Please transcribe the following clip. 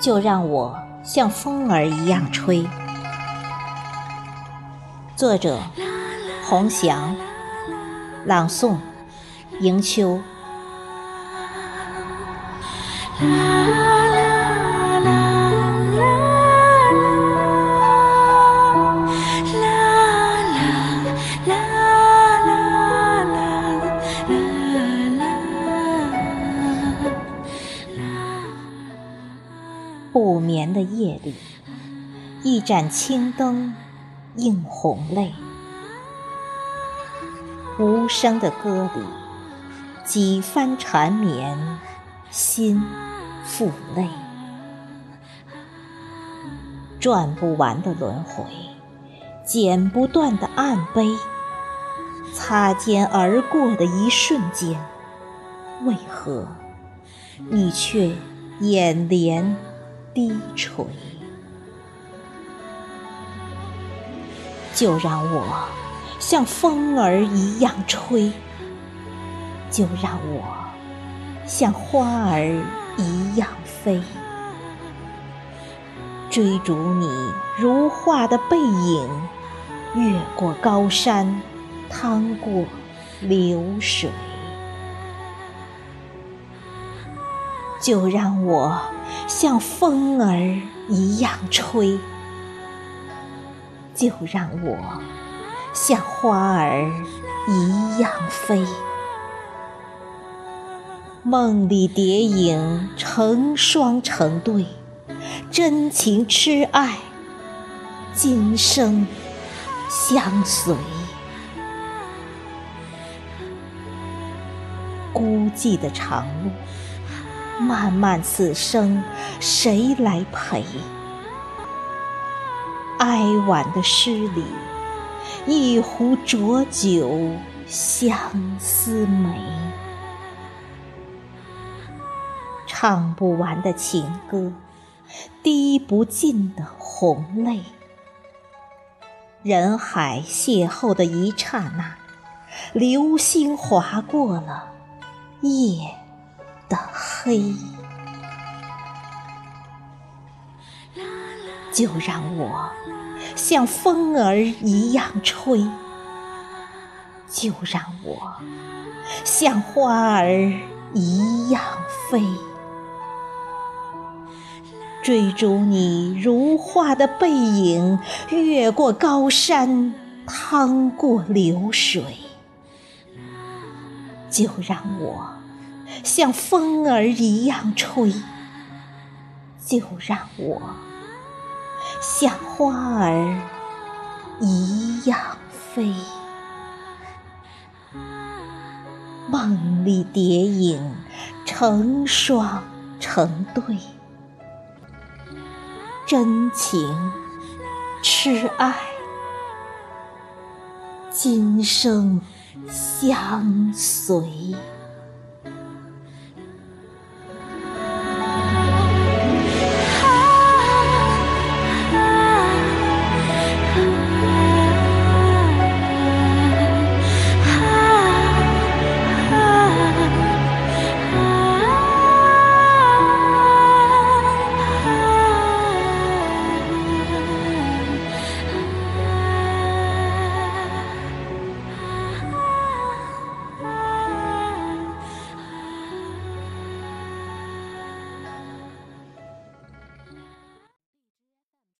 就让我像风儿一样吹。作者：洪翔，朗诵：迎秋。不眠的夜里，一盏青灯映红泪。无声的歌里，几番缠绵，心负累。转不完的轮回，剪不断的暗悲。擦肩而过的一瞬间，为何你却眼帘？低垂，就让我像风儿一样吹；就让我像花儿一样飞，追逐你如画的背影，越过高山，趟过流水。就让我像风儿一样吹，就让我像花儿一样飞。梦里蝶影成双成对，真情痴爱，今生相随。孤寂的长路。漫漫此生，谁来陪？哀婉的诗里，一壶浊酒，相思美。唱不完的情歌，滴不尽的红泪。人海邂逅的一刹那，流星划过了夜。的黑，就让我像风儿一样吹，就让我像花儿一样飞，追逐你如画的背影，越过高山，趟过流水，就让我。像风儿一样吹，就让我像花儿一样飞。梦里蝶影成双成对，真情痴爱，今生相随。